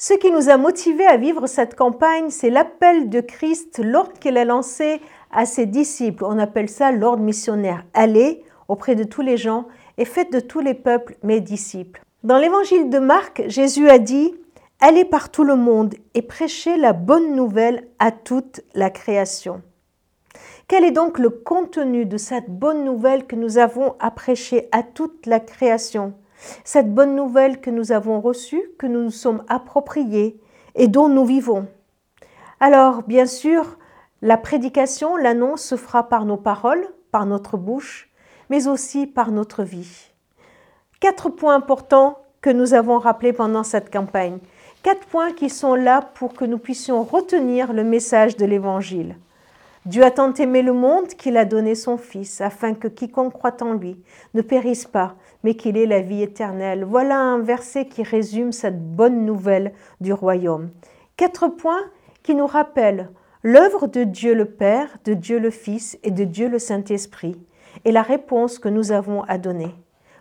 Ce qui nous a motivés à vivre cette campagne, c'est l'appel de Christ, l'ordre qu'il a lancé à ses disciples. On appelle ça l'ordre missionnaire. Allez auprès de tous les gens et faites de tous les peuples mes disciples. Dans l'évangile de Marc, Jésus a dit Allez par tout le monde et prêchez la bonne nouvelle à toute la création. Quel est donc le contenu de cette bonne nouvelle que nous avons à prêcher à toute la création? Cette bonne nouvelle que nous avons reçue, que nous nous sommes appropriés et dont nous vivons. Alors, bien sûr, la prédication, l'annonce se fera par nos paroles, par notre bouche, mais aussi par notre vie. Quatre points importants que nous avons rappelés pendant cette campagne. Quatre points qui sont là pour que nous puissions retenir le message de l'Évangile. Dieu a tant aimé le monde qu'il a donné son Fils, afin que quiconque croit en lui ne périsse pas, mais qu'il ait la vie éternelle. Voilà un verset qui résume cette bonne nouvelle du royaume. Quatre points qui nous rappellent l'œuvre de Dieu le Père, de Dieu le Fils et de Dieu le Saint-Esprit, et la réponse que nous avons à donner.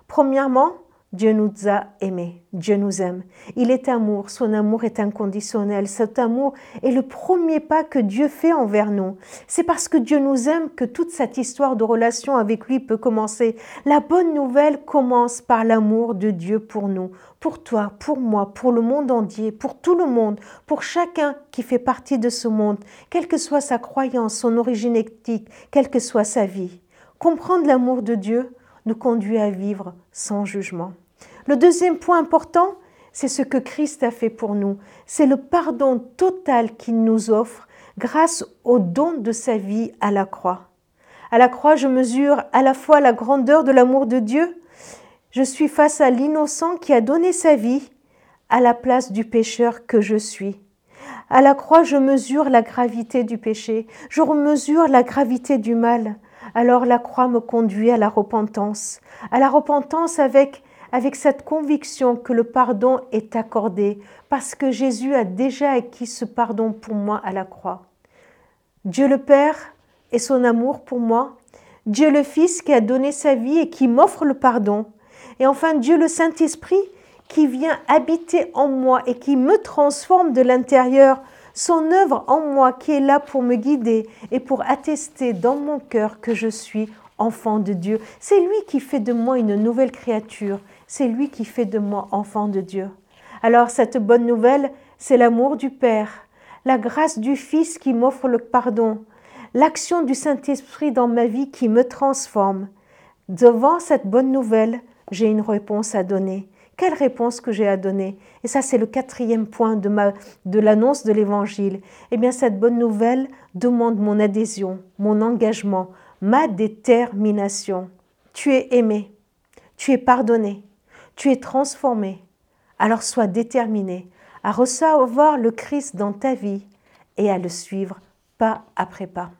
Premièrement, Dieu nous a aimés, Dieu nous aime. Il est amour, son amour est inconditionnel. Cet amour est le premier pas que Dieu fait envers nous. C'est parce que Dieu nous aime que toute cette histoire de relation avec lui peut commencer. La bonne nouvelle commence par l'amour de Dieu pour nous, pour toi, pour moi, pour le monde entier, pour tout le monde, pour chacun qui fait partie de ce monde, quelle que soit sa croyance, son origine ethnique, quelle que soit sa vie. Comprendre l'amour de Dieu, nous conduit à vivre sans jugement. Le deuxième point important, c'est ce que Christ a fait pour nous. C'est le pardon total qu'il nous offre grâce au don de sa vie à la croix. À la croix, je mesure à la fois la grandeur de l'amour de Dieu. Je suis face à l'innocent qui a donné sa vie à la place du pécheur que je suis. À la croix, je mesure la gravité du péché, je mesure la gravité du mal alors la croix me conduit à la repentance, à la repentance avec avec cette conviction que le pardon est accordé parce que Jésus a déjà acquis ce pardon pour moi à la croix. Dieu le Père et son amour pour moi, Dieu le Fils qui a donné sa vie et qui m'offre le pardon, et enfin Dieu le Saint-Esprit qui vient habiter en moi et qui me transforme de l'intérieur. Son œuvre en moi qui est là pour me guider et pour attester dans mon cœur que je suis enfant de Dieu. C'est lui qui fait de moi une nouvelle créature. C'est lui qui fait de moi enfant de Dieu. Alors cette bonne nouvelle, c'est l'amour du Père, la grâce du Fils qui m'offre le pardon, l'action du Saint-Esprit dans ma vie qui me transforme. Devant cette bonne nouvelle, j'ai une réponse à donner. Quelle réponse que j'ai à donner? Et ça, c'est le quatrième point de, l'annonce de l'Évangile. Eh bien, cette bonne nouvelle demande mon adhésion, mon engagement, ma détermination. Tu es aimé, tu es pardonné, tu es transformé. Alors sois déterminé à recevoir le Christ dans ta vie et à le suivre pas après pas.